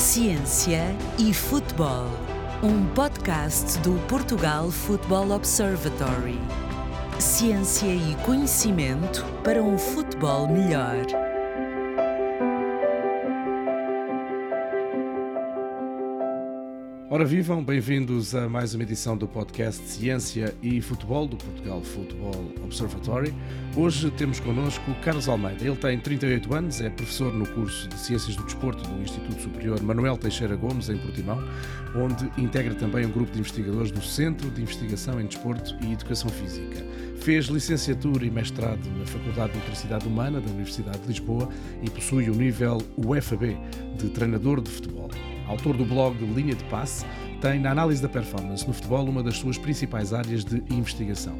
Ciência e Futebol, um podcast do Portugal Football Observatory. Ciência e conhecimento para um futebol melhor. Ora vivam, bem-vindos a mais uma edição do podcast Ciência e Futebol do Portugal Football Observatory. Hoje temos connosco Carlos Almeida. Ele tem 38 anos, é professor no curso de Ciências do Desporto do Instituto Superior Manuel Teixeira Gomes, em Portimão, onde integra também um grupo de investigadores do Centro de Investigação em Desporto e Educação Física. Fez licenciatura e mestrado na Faculdade de Motricidade Humana da Universidade de Lisboa e possui o nível UFAB de treinador de futebol autor do blog Linha de Passe, tem na análise da performance no futebol uma das suas principais áreas de investigação.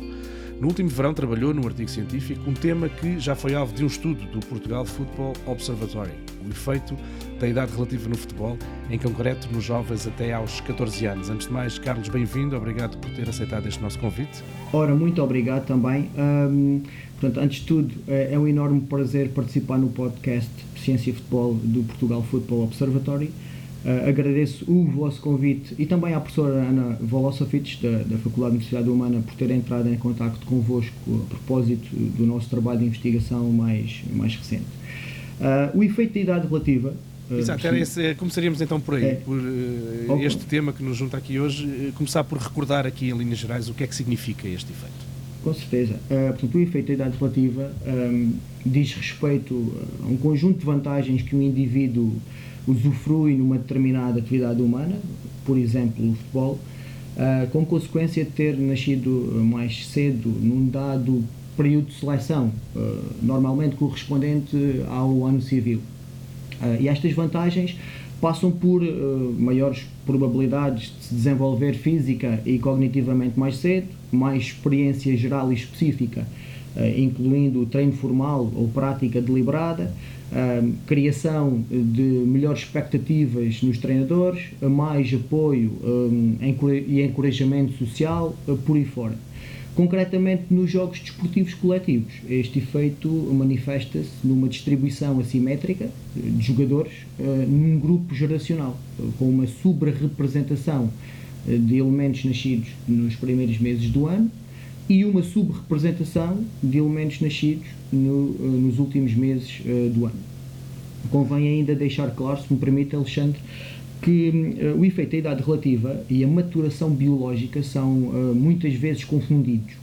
No último verão trabalhou num artigo científico um tema que já foi alvo de um estudo do Portugal Football Observatory, o efeito da idade relativa no futebol, em concreto nos jovens até aos 14 anos. Antes de mais, Carlos, bem-vindo, obrigado por ter aceitado este nosso convite. Ora, muito obrigado também. Um, portanto, antes de tudo, é, é um enorme prazer participar no podcast Ciência e Futebol do Portugal Football Observatory. Uh, agradeço o vosso convite e também à professora Ana Volosovich, da, da Faculdade de Universidade Humana, por ter entrado em contato convosco a propósito do nosso trabalho de investigação mais, mais recente. Uh, o efeito da idade relativa. Uh, Exato, era esse, começaríamos então por aí, é. por okay. este tema que nos junta aqui hoje, começar por recordar aqui em linhas gerais o que é que significa este efeito. Com certeza. portanto, o efeito da idade relativa um, diz respeito a um conjunto de vantagens que o indivíduo usufrui numa determinada atividade humana, por exemplo, o futebol, uh, como consequência de ter nascido mais cedo num dado período de seleção, uh, normalmente correspondente ao ano civil. E estas vantagens passam por maiores probabilidades de se desenvolver física e cognitivamente mais cedo, mais experiência geral e específica, incluindo treino formal ou prática deliberada, um, criação de melhores expectativas nos treinadores, mais apoio um, e encorajamento social, uh, por aí fora. Concretamente nos jogos desportivos coletivos, este efeito manifesta-se numa distribuição assimétrica de jogadores uh, num grupo geracional, com uma sobre-representação de elementos nascidos nos primeiros meses do ano e uma subrepresentação de elementos nascidos no, eh, nos últimos meses uh, do ano. Convém ainda deixar claro, se me permite, Alexandre, que uh, o efeito da idade relativa e a maturação biológica são muitas vezes confundidos,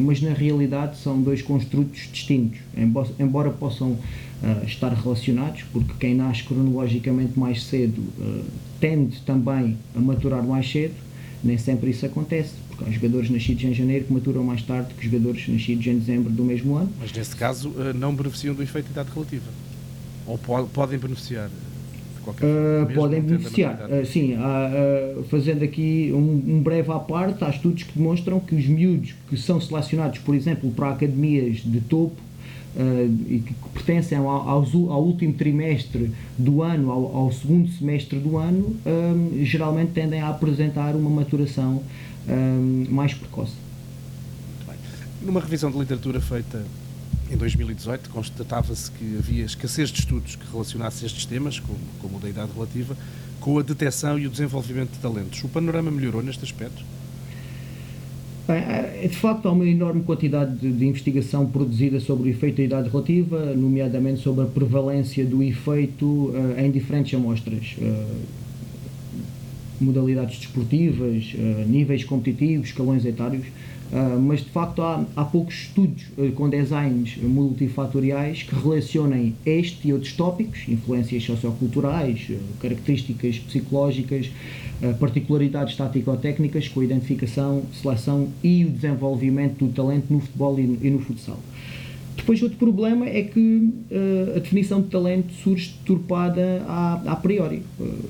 mas na realidade são dois construtos distintos, embora, possam estar relacionados, porque quem nasce cronologicamente mais cedo tende também a maturar mais cedo, nem sempre isso acontece jogadores nascidos em janeiro que maturam mais tarde que jogadores nascidos em dezembro do mesmo ano. Mas nesse caso eh, não beneficiam do efeito de idade relativa? Ou podem beneficiar? Uh, podem beneficiar, uh, sim, uh, fazendo aqui um, um, breve à parte, há estudos que demonstram que os miúdos que são selecionados, por exemplo, para academias de topo e que pertencem ao, ao, ao, último trimestre do ano, ao, ao segundo semestre do ano, geralmente tendem a apresentar uma maturação um, mais precoce. Numa revisão de literatura feita em 2018, constatava-se que havia escassez de estudos que relacionassem estes temas, como, como o da idade relativa, com a detecção e o desenvolvimento de talentos. O panorama melhorou neste aspecto? Bem, é, de facto, há uma enorme quantidade de, de, investigação produzida sobre o efeito da idade relativa, nomeadamente sobre a prevalência do efeito uh, em diferentes amostras. Uh, modalidades desportivas, uh, níveis competitivos, escalões etários, uh, mas de facto há, há poucos estudos uh, com designs multifatoriais que relacionem este e outros tópicos, influências socioculturais, características psicológicas, particularidades tático-técnicas com a identificação, seleção e o desenvolvimento do talento no futebol e no, e no futsal. Depois, outro problema é que uh, a definição de talento surge turpada a, a priori. Uh,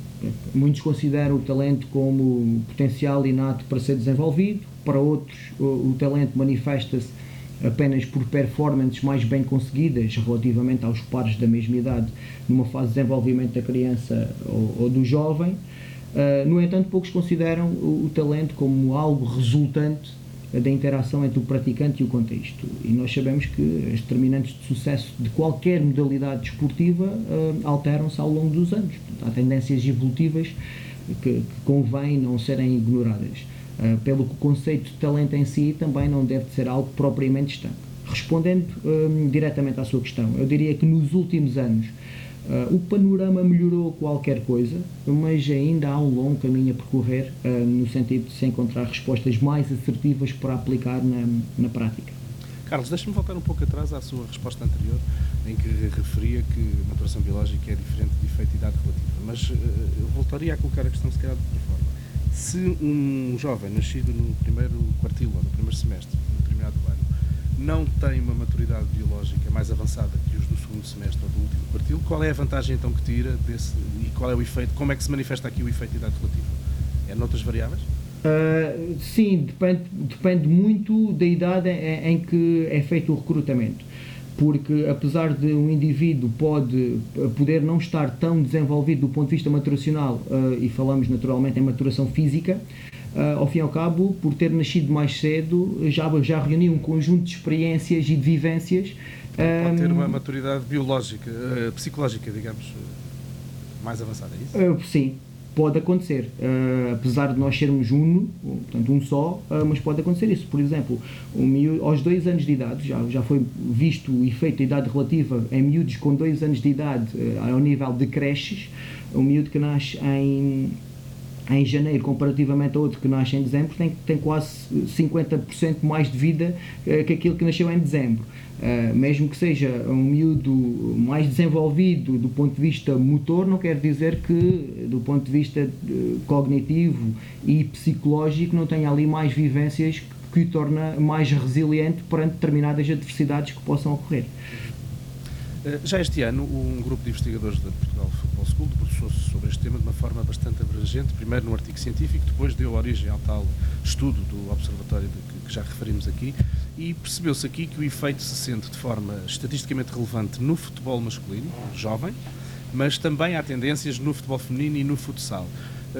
muitos consideram o talento como potencial inato para ser desenvolvido, para outros, uh, o talento manifesta-se apenas por performances mais bem conseguidas relativamente aos pares da mesma idade numa fase de desenvolvimento da criança ou, ou do jovem. no entanto, poucos consideram o, o talento como algo resultante da interação entre o praticante e o contexto. E nós sabemos que as determinantes de sucesso de qualquer modalidade desportiva uh, alteram-se ao longo dos anos. Há tendências evolutivas que, que convém não serem ignoradas. Uh, pelo que o conceito de talento em si também não deve ser algo propriamente estanque. Respondendo um, diretamente à sua questão, eu diria que nos últimos anos Uh, o panorama melhorou qualquer coisa, mas ainda há um longo caminho a percorrer uh, no sentido de se encontrar respostas mais assertivas para aplicar na, na prática. Carlos, deixe-me voltar um pouco atrás à sua resposta anterior, em que referia que a maturação biológica é diferente de efeito e idade relativa. Mas uh, eu voltaria a colocar a questão, se calhar, de outra forma. Se um jovem nascido no primeiro quartil ou no primeiro semestre, no determinado ano, não tem uma maturidade biológica mais avançada que os do segundo semestre ou do último quartil, qual é a vantagem então que tira desse e qual é o efeito, como é que se manifesta aqui o efeito de idade relativa? É noutras variáveis? Uh, sim, depende, depende muito da idade em, em que é feito o recrutamento porque apesar de um indivíduo pode poder não estar tão desenvolvido do ponto de vista maturacional uh, e falamos naturalmente em maturação física ao fim e ao cabo, por ter nascido mais cedo, já, já reuniu um conjunto de experiências e de vivências. Pode ter uma maturidade biológica, uh, psicológica, digamos, mais avançada, é isso? Sim, pode acontecer, uh, apesar de nós sermos uno, portanto um só, uh, mas pode acontecer isso. Por exemplo, um miúdo, aos dois anos de idade, já, já foi visto o efeito da idade relativa em miúdos com dois anos de idade uh, ao nível de creches, um miúdo que nasce em em janeiro, comparativamente a outro que nasce em dezembro, tem, tem quase 50% mais de vida uh, que aquele que nasceu em dezembro. Uh, mesmo que seja um miúdo mais desenvolvido do ponto de vista motor, não quer dizer que, do ponto de vista cognitivo e psicológico, não tenha ali mais vivências que o torna mais resiliente perante determinadas adversidades que possam ocorrer. Já este ano, um grupo de investigadores da Portugal Football School debruçou-se sobre este tema de uma forma bastante abrangente, primeiro num artigo científico, depois deu origem ao tal estudo do Observatório de, que já referimos aqui, e percebeu-se aqui que o efeito se sente de forma estatisticamente relevante no futebol masculino, jovem, mas também há tendências no futebol feminino e no futsal.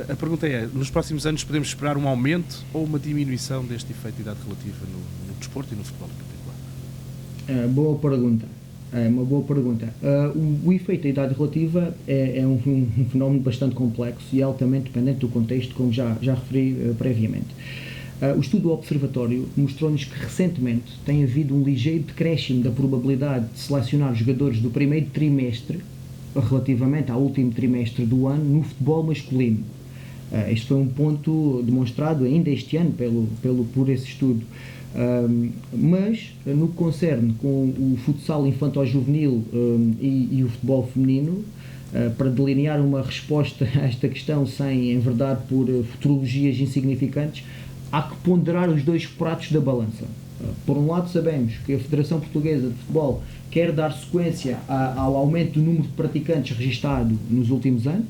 A pergunta é, nos próximos anos podemos esperar um aumento ou uma diminuição deste efeito de idade relativa no, no desporto e no futebol em particular? É, boa pergunta. É uma boa pergunta. Uh, o, o, efeito da idade relativa é, é um, um, fenómeno bastante complexo e altamente dependente do contexto, como já, já referi uh, previamente. Uh, o estudo do Observatório mostrou-nos que recentemente tem havido um ligeiro decréscimo da probabilidade de selecionar jogadores do primeiro trimestre relativamente ao último trimestre do ano no futebol masculino. Uh, este foi um ponto demonstrado ainda este ano pelo, pelo, por esse estudo. Um, mas, no que concerne com o futsal infantil-juvenil um, e, e, o futebol feminino, uh, para delinear uma resposta a esta questão sem enverdar por uh, futurologias insignificantes, há que ponderar os dois pratos da balança. Uh, por um lado, sabemos que a Federação Portuguesa de Futebol quer dar sequência a, ao aumento do número de praticantes registado nos últimos anos,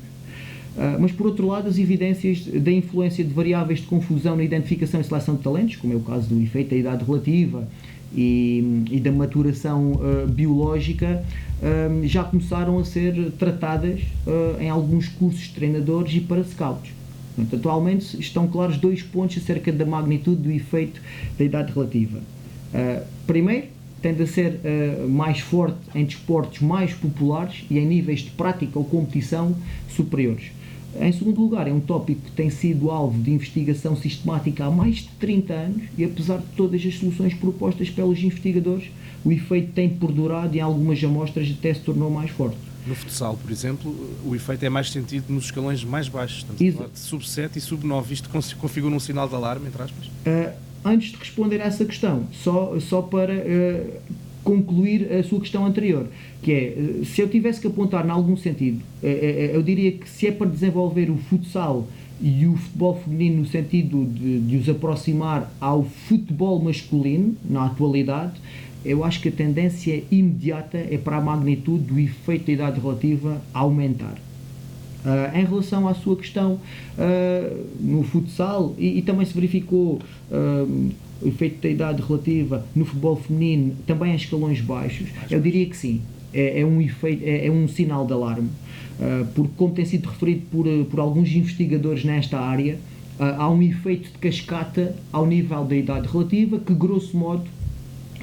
mas, por outro lado, as evidências da influência de variáveis de confusão na identificação e seleção de talentos, como é o caso do efeito da idade relativa e, e da maturação uh, biológica, uh, já começaram a ser tratadas em alguns cursos de treinadores e para scouts. Portanto, atualmente estão claros dois pontos acerca da magnitude do efeito da idade relativa. primeiro, tende a ser mais forte em desportos mais populares e em níveis de prática ou competição superiores. Em segundo lugar, é um tópico que tem sido alvo de investigação sistemática há mais de 30 anos e, apesar de todas as soluções propostas pelos investigadores, o efeito tem perdurado e em algumas amostras até se tornou mais forte. No futsal, por exemplo, o efeito é mais sentido nos escalões mais baixos, estamos a falar de sub-7 e sub-9. Isto configura um sinal de alarme, entre aspas? Uh, antes de responder a essa questão, só, só para uh, concluir a sua questão anterior, que é, eh, se eu tivesse que apontar em algum sentido, eh, eh, eu diria que se é para desenvolver o futsal e o futebol feminino no sentido de, de os aproximar ao futebol masculino, na atualidade, eu acho que a tendência imediata é para a magnitude do efeito da idade relativa aumentar. Uh, em relação à sua questão uh, no futsal, e, e, também se verificou uh, o efeito da idade relativa no futebol feminino também em escalões baixos, eu diria que sim. É, é um efeito, é, é, um sinal de alarme, uh, porque como tem sido referido por, por alguns investigadores nesta área, há um efeito de cascata ao nível da idade relativa que, grosso modo,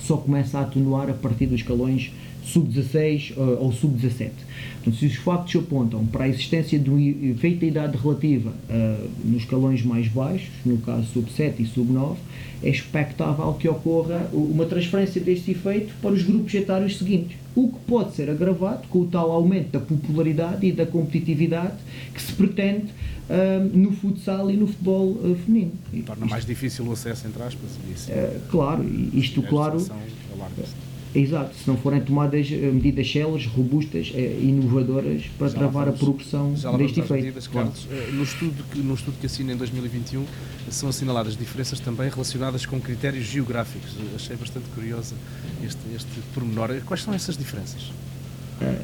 só começa a atenuar a partir dos escalões sub-16 uh, ou sub-17. Portanto, se os factos apontam para a existência de um efeito da idade relativa uh, nos escalões mais baixos, no caso sub-7 e sub-9, é expectável que ocorra uma transferência deste efeito para os grupos etários seguintes, o que pode ser agravado com o tal aumento da popularidade e da competitividade que se pretende uh, no futsal e no futebol uh, feminino. Torna mais difícil o acesso, entre aspas. Isso, uh, claro, isto, claro. Exato, se não forem tomadas medidas células, robustas, inovadoras para já travar vamos, a progressão deste efeito. Medidas, Carlos. No, estudo que, no estudo que assina em 2021 são assinaladas diferenças também relacionadas com critérios geográficos. Achei bastante curiosa este, este pormenor. Quais são essas diferenças?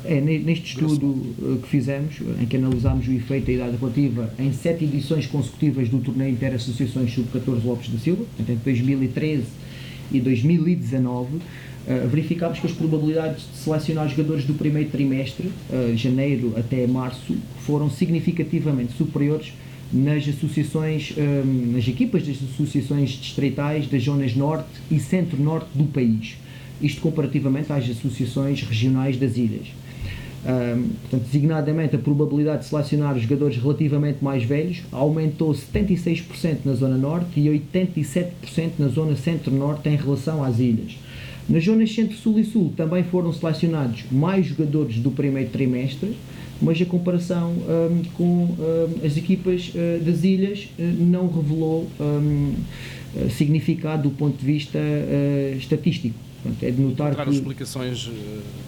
É, neste estudo eh, que fizemos, em que analisámos o efeito da idade relativa em sete edições consecutivas do torneio Interassociações Sub-14 Lopes da Silva, entre 2013 e 2019, eh, verificámos que as probabilidades de selecionar jogadores do primeiro trimestre, eh, janeiro até março, foram significativamente superiores nas associações, nas equipas das associações distritais das zonas norte e centro-norte do país isto comparativamente às associações regionais das ilhas. Um, portanto, designadamente, a probabilidade de selecionar jogadores relativamente mais velhos aumentou 76% na zona norte e 87% na zona centro-norte em relação às ilhas. Nas zonas centro-sul e sul também foram selecionados mais jogadores do primeiro trimestre, mas a comparação um, com um, as equipas uh, das ilhas uh, não revelou significado do ponto de vista uh, estatístico. Portanto, é de notar que... explicações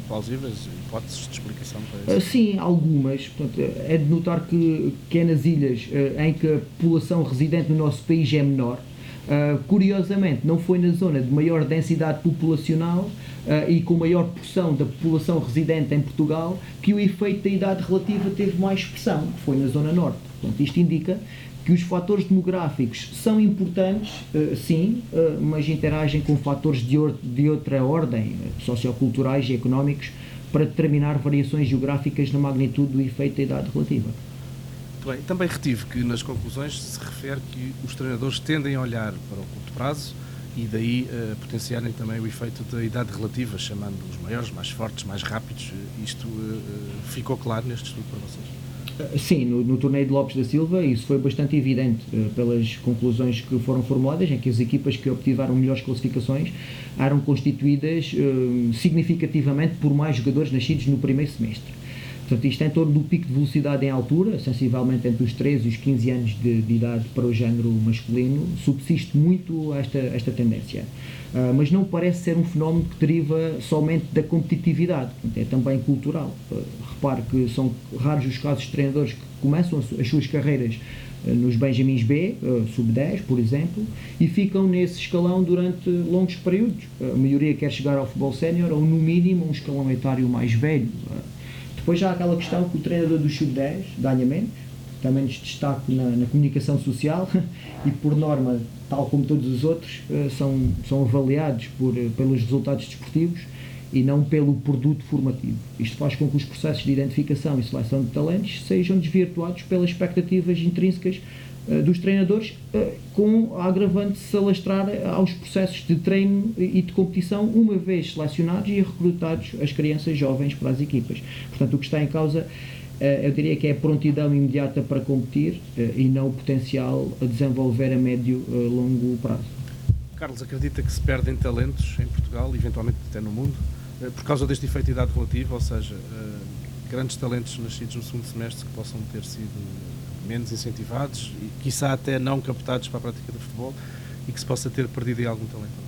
plausíveis, hipóteses de explicação para isso? Uh, sim, algumas. Portanto, é de notar que, que é nas ilhas em que a população residente no nosso país é menor. Curiosamente, não foi na zona de maior densidade populacional e com maior porção da população residente em Portugal que o efeito da idade relativa teve mais expressão, que foi na zona norte. Portanto, isto indica que os fatores demográficos são importantes, uh, sim, uh, mas interagem com fatores de, or de outra ordem, socioculturais e económicos, para determinar variações geográficas na magnitude do efeito da idade relativa. Muito bem. Também retive que nas conclusões se refere que os treinadores tendem a olhar para o curto prazo e daí uh, potenciarem também o efeito da idade relativa, chamando os maiores, mais fortes, mais rápidos. Isto uh, ficou claro neste estudo para vocês? Sim, no, no, torneio de Lopes da Silva isso foi bastante evidente uh, pelas conclusões que foram formuladas, em que as equipas que obtiveram melhores classificações eram constituídas significativamente por mais jogadores nascidos no primeiro semestre. Portanto, isto é em torno do pico de velocidade em altura, sensivelmente entre os 13 e os 15 anos de, de idade para o género masculino, subsiste muito esta, esta tendência. Uh, mas não parece ser um fenómeno que deriva somente da competitividade, é também cultural. Uh, repare que são raros os casos de treinadores que começam as suas carreiras uh, nos Benjamins B, sub-10, por exemplo, e ficam nesse escalão durante longos períodos. A maioria quer chegar ao futebol sénior ou, no mínimo, um escalão etário mais velho. Depois já há aquela questão que o treinador do sub-10 ganha menos, tem menos destaque na, na, comunicação social e, por norma, tal como todos os outros, eh, são, são avaliados por, eh, pelos resultados desportivos e não pelo produto formativo. Isto faz com que os processos de identificação e seleção de talentos sejam desvirtuados pelas expectativas intrínsecas dos treinadores, uh, com a agravante de se alastrar aos processos de treino e de competição, uma vez selecionados e recrutados as crianças jovens para as equipas. Portanto, o que está em causa eu diria que é a prontidão imediata para competir e não o potencial a desenvolver a médio e longo prazo. Carlos, acredita que se perdem talentos em Portugal, eventualmente até no mundo, eh, por causa deste efeito de idade relativa, ou seja, eh, grandes talentos nascidos no segundo semestre que possam ter sido menos incentivados e, quiçá, até não captados para a prática do futebol e que se possa ter perdido aí algum talento?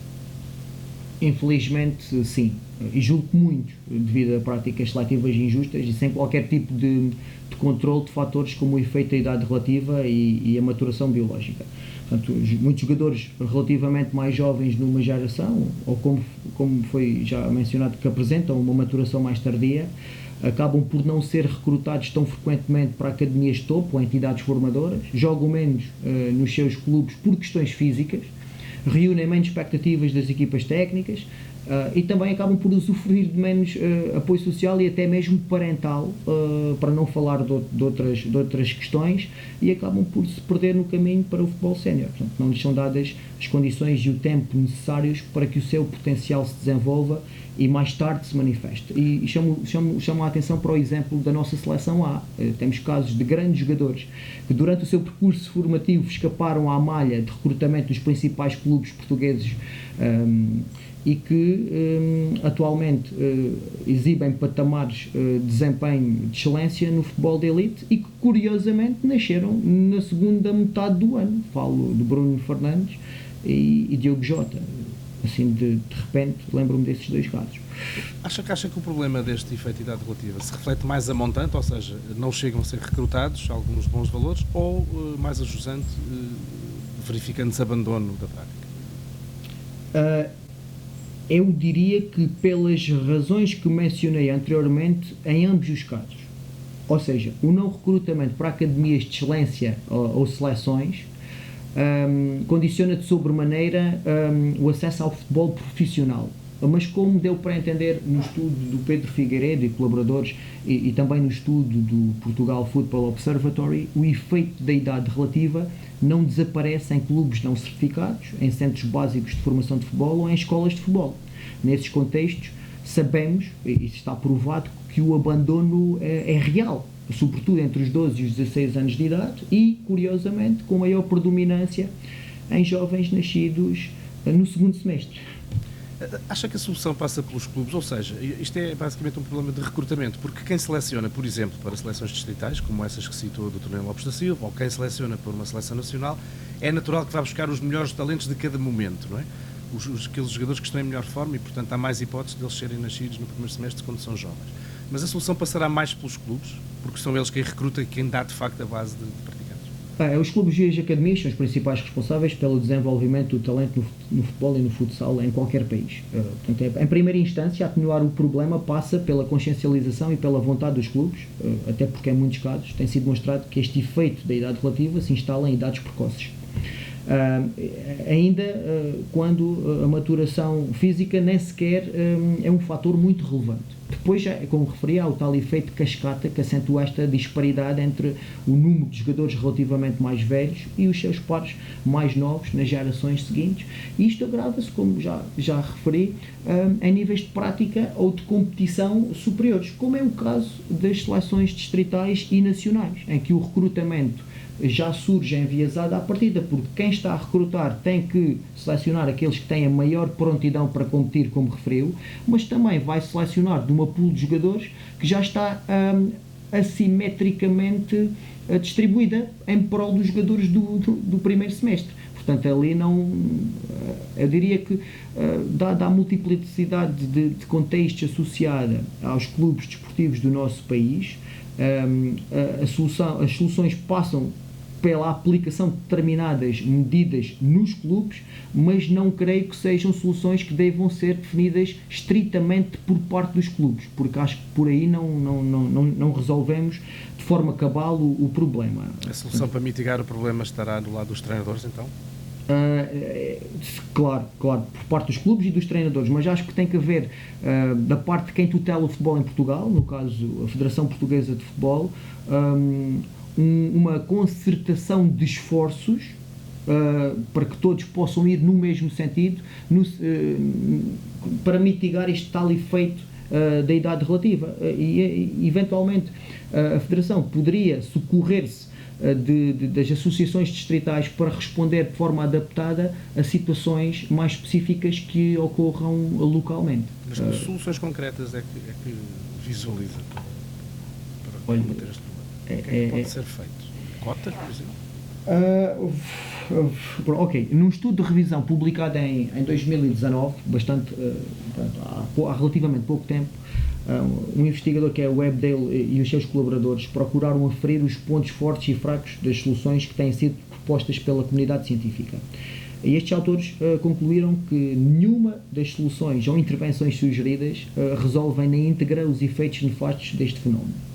Infelizmente, sim. E julgo que muito, devido a práticas seletivas injustas e sem qualquer tipo de, de controle de fatores como o efeito da idade relativa e, e a maturação biológica. Portanto, muitos jogadores relativamente mais jovens numa geração, ou como, como foi já mencionado, que apresentam uma maturação mais tardia, acabam por não ser recrutados tão frequentemente para academias de topo ou entidades formadoras, jogam menos uh, nos seus clubes por questões físicas, reúnem menos expectativas das equipas técnicas Uh, e também acabam por usufruir de menos uh, apoio social e até mesmo parental, para não falar de, de, outras, de outras questões, e acabam por se perder no caminho para o futebol sénior. Portanto, não lhes são dadas as condições e o tempo necessários para que o seu potencial se desenvolva e mais tarde se manifeste. E, chamo, chamo, chamo a atenção para o exemplo da nossa seleção A. temos casos de grandes jogadores que durante o seu percurso formativo escaparam à malha de recrutamento dos principais clubes portugueses um, e que um, atualmente uh, exibem patamares uh, de desempenho de excelência no futebol de elite e que curiosamente nasceram na segunda metade do ano. Falo de Bruno Fernandes e, e Diogo Jota. Assim, de, de repente, lembro-me desses dois casos. Acha que, acha que o problema deste efeito de idade relativa se reflete mais a montante, ou seja, não chegam a ser recrutados alguns bons valores, ou uh, mais a jusante, verificando-se abandono da prática? eu diria que pelas razões que mencionei anteriormente, em ambos os casos. Ou seja, o não recrutamento para academias de excelência ou, ou seleções um, condiciona de sobremaneira um, o acesso ao futebol profissional. Mas como deu para entender no estudo do Pedro Figueiredo e colaboradores e, e também no estudo do Portugal Football Observatory, o efeito da idade relativa não desaparece em clubes não certificados, em centros básicos de formação de futebol ou em escolas de futebol. Nesses contextos, sabemos, e está provado, que o abandono é, é real, sobretudo entre os 12 e os 16 anos de idade e, curiosamente, com maior predominância em jovens nascidos eh, no segundo semestre. Acha que a solução passa pelos clubes? Ou seja, isto é basicamente um problema de recrutamento, porque quem seleciona, por exemplo, para seleções distritais, como essas que citou do Torneio Lopes da Silva, ou quem seleciona para uma seleção nacional, é natural que vá buscar os melhores talentos de cada momento, não é? Os, os, aqueles jogadores que estão em melhor forma e, portanto, há mais hipóteses deles serem nascidos no primeiro semestre quando são jovens. Mas a solução passará mais pelos clubes, porque são eles quem recruta e quem dá, de facto, a base de, de é, os clubes e as academias são os principais responsáveis pelo desenvolvimento do talento no, futebol e no futsal em qualquer país. Uh, portanto, é, em primeira instância, atenuar o problema passa pela consciencialização e pela vontade dos clubes, uh, até porque em muitos casos tem sido demonstrado que este efeito da idade relativa se instala em idades precoces. Ainda uh, quando a maturação física nem sequer é um fator muito relevante. Depois, já, como referi, há o tal efeito cascata que acentua esta disparidade entre o número de jogadores relativamente mais velhos e os seus pares mais novos nas gerações seguintes. E isto agrava-se, como já, já referi, um, em níveis de prática ou de competição superiores, como é o caso das seleções distritais e nacionais, em que o recrutamento já surge enviesada à partida, porque quem está a recrutar tem que selecionar aqueles que têm a maior prontidão para competir, como referiu, mas também vai selecionar de uma pool de jogadores que já está um, assimetricamente uh, distribuída em prol dos jogadores do, do, do, primeiro semestre. Portanto, ali não. Uh, eu diria que, uh, dada a multiplicidade de, de contextos associada aos clubes desportivos do nosso país, um, a, a solução, as soluções passam pela aplicação de determinadas medidas nos clubes, mas não creio que sejam soluções que devam ser definidas estritamente por parte dos clubes, porque acho que por aí não, não, não, não, resolvemos de forma cabal o, o problema. A solução para mitigar o problema estará do lado dos treinadores, então? Uh, claro, claro, por parte dos clubes e dos treinadores, mas acho que tem que haver uh, da parte de quem tutela o futebol em Portugal, no caso a Federação Portuguesa de Futebol, um, um, uma concertação de esforços uh, para que todos possam ir no mesmo sentido no, uh, para mitigar este tal efeito uh, da idade relativa. e, eventualmente, a Federação poderia socorrer-se de, de, das associações distritais para responder de forma adaptada a situações mais específicas que ocorram localmente. Mas que soluções concretas é que, é que visualiza para combater este é, o que é, que pode é, ser feito? Cotas, por exemplo? Uh, ok, num estudo de revisão publicado em, em 2019, bastante, uh, há, há, relativamente pouco tempo, uh, um investigador que é o Webdale e os seus colaboradores procuraram aferir os pontos fortes e fracos das soluções que têm sido propostas pela comunidade científica. E estes autores concluíram que nenhuma das soluções ou intervenções sugeridas resolvem na íntegra os efeitos nefastos deste fenómeno.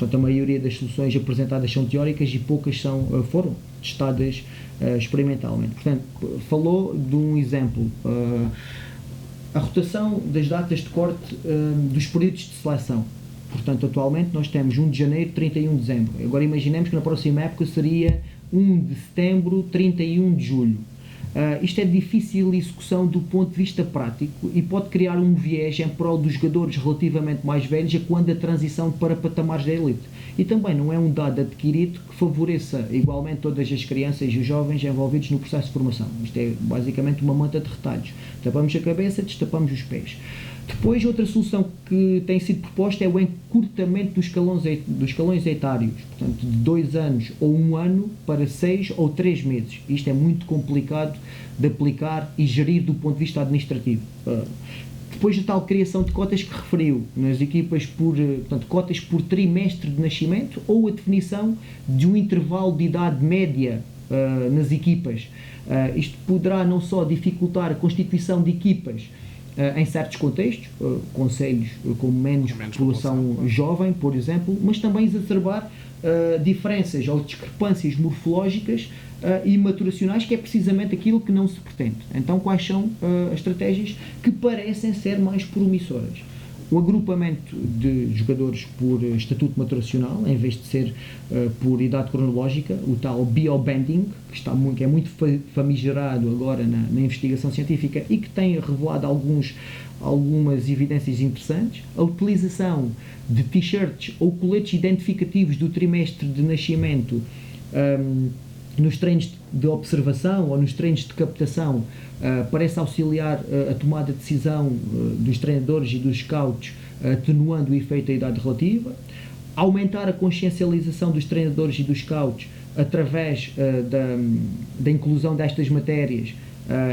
Portanto, a maioria das soluções apresentadas são teóricas e poucas são, eh, foram testadas uh, experimentalmente. Portanto, falou de um exemplo. Uh, a rotação das datas de corte um, dos períodos de seleção. Portanto, atualmente nós temos 1 de janeiro, 31 de dezembro. Agora imaginemos que na próxima época seria 1 de setembro, 31 de julho. Uh, isto é difícil de execução do ponto de vista prático e pode criar um viés em prol dos jogadores relativamente mais velhos a quando a transição para patamares da elite. E também não é um dado adquirido que favoreça igualmente todas as crianças e os jovens envolvidos no processo de formação. Isto é basicamente uma manta de retalhos. Tapamos a cabeça, destapamos os pés. Depois, outra solução que tem sido proposta é o encurtamento dos escalões, dos escalões etários, portanto, de dois anos ou um ano para seis ou três meses. Isto é muito complicado de aplicar e gerir do ponto de vista administrativo. Ah, depois da tal criação de cotas que referiu nas equipas por, eh, portanto, cotas por trimestre de nascimento ou a definição de um intervalo de idade média uh, nas equipas. Uh, isto poderá não só dificultar a constituição de equipas em certos contextos, conselhos com menos, menos população, população jovem, por exemplo, mas também exacerbar diferenças ou discrepâncias morfológicas uh, e maturacionais, que é precisamente aquilo que não se pretende. Então, quais são uh, as estratégias que parecem ser mais promissoras? O agrupamento de jogadores por estatuto maturacional, em vez de ser uh, por idade cronológica, o tal biobanding, que, está muito, que é muito famigerado agora na, na investigação científica e que tem revelado alguns, algumas evidências interessantes, a utilização de t-shirts ou coletes identificativos do trimestre de nascimento um, nos treinos de observação ou nos treinos de captação uh, parece auxiliar uh, a tomada de decisão uh, dos treinadores e dos scouts, atenuando o efeito da idade relativa, aumentar a consciencialização dos treinadores e dos scouts através da, da inclusão destas matérias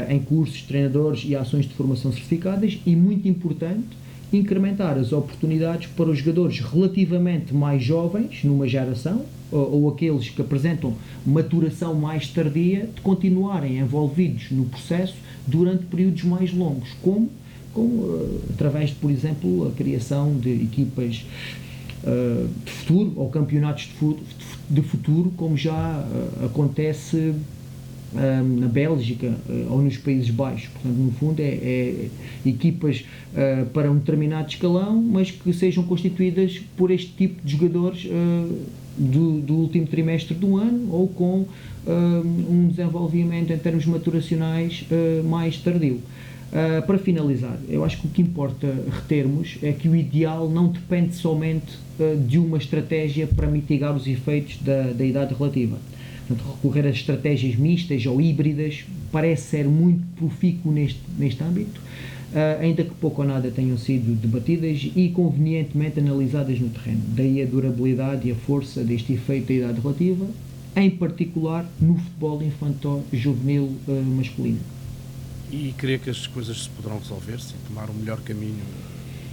em cursos, treinadores e ações de formação certificadas. E, muito importante, incrementar as oportunidades para os jogadores relativamente mais jovens numa geração ou, ou, aqueles que apresentam maturação mais tardia de continuarem envolvidos no processo durante períodos mais longos, como, como uh, através de, por exemplo, a criação de equipas uh, de futuro ou campeonatos de, fu de futuro, como já uh, acontece na Bélgica uh, ou nos Países Baixos. Portanto, no fundo, é, é equipas uh, para um determinado escalão, mas que sejam constituídas por este tipo de jogadores uh, do, do, último trimestre do ano ou com um desenvolvimento em termos maturacionais mais tardio. Uh, para finalizar, eu acho que o que importa retermos é que o ideal não depende somente uh, de uma estratégia para mitigar os efeitos da, da idade relativa. Portanto, recorrer a estratégias mistas ou híbridas parece ser muito profícuo neste, neste âmbito, uh, ainda que pouco ou nada tenham sido debatidas e convenientemente analisadas no terreno. Daí a durabilidade e a força deste efeito da idade relativa, em particular no futebol infantil-juvenil uh, masculino. E creio que as coisas se poderão resolver se tomar um melhor caminho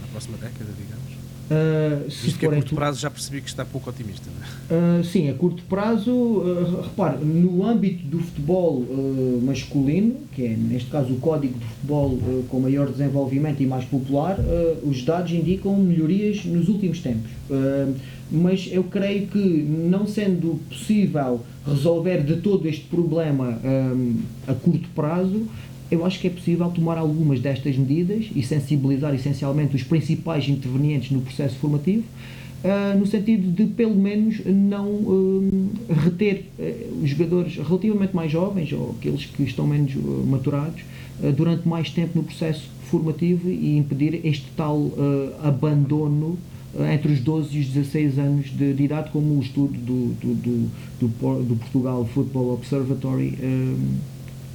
na próxima década, digamos? Uh, se Visto que a curto prazo já percebi que está pouco otimista. Uh, sim, a curto prazo, uh, repare, no âmbito do futebol uh, masculino, que é neste caso o código de futebol com maior desenvolvimento e mais popular, os dados indicam melhorias nos últimos tempos. mas eu creio que, não sendo possível resolver de todo este problema a curto prazo, eu acho que é possível tomar algumas destas medidas e sensibilizar essencialmente os principais intervenientes no processo formativo, uh, no sentido de, pelo menos, não uh, reter uh, os jogadores relativamente mais jovens ou aqueles que estão menos maturados durante mais tempo no processo formativo e impedir este tal abandono entre os 12 e os 16 anos de, de idade, como o estudo do, do, do, do, Portugal Football Observatory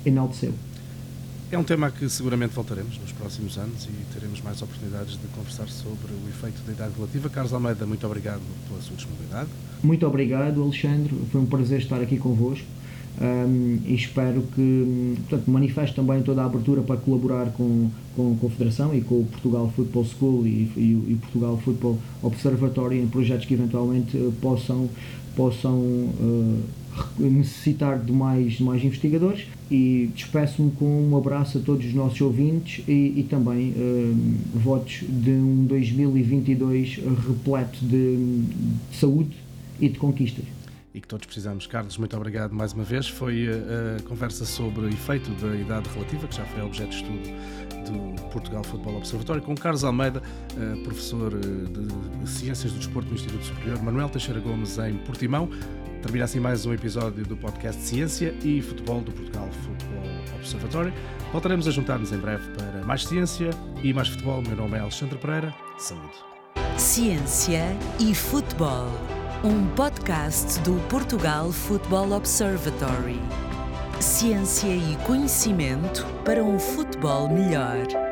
enalteceu. É um tema que seguramente voltaremos nos próximos anos e teremos mais oportunidades de conversar sobre o efeito da idade relativa. Carlos Almeida, muito obrigado pela sua disponibilidade. Muito obrigado, Alexandre. Foi um prazer estar aqui convosco. Um, e espero que portanto, manifeste também toda a abertura para colaborar com, com a Confederação e com o Portugal Football School e, e, e Portugal Football Observatory em projetos que eventualmente uh, possam, possam uh, necessitar de mais, de mais investigadores e despeço-me com um abraço a todos os nossos ouvintes e, e também uh, votos de um 2022 repleto de, de saúde e de conquistas. E que todos precisamos. Carlos, muito obrigado mais uma vez. Foi a, a conversa sobre o efeito da idade relativa, que já foi objeto de estudo do Portugal Futebol Observatório, com Carlos Almeida, professor de Ciências do Desporto no Instituto Superior, Manuel Teixeira Gomes em Portimão. Termina assim mais um episódio do podcast Ciência e Futebol do Portugal Futebol Observatório. Voltaremos a juntar-nos em breve para mais ciência e mais futebol. Meu nome é Alexandre Pereira. Saúde. Ciência e Futebol, um podcast do Portugal Futebol Observatory. Ciência e conhecimento para um futebol melhor.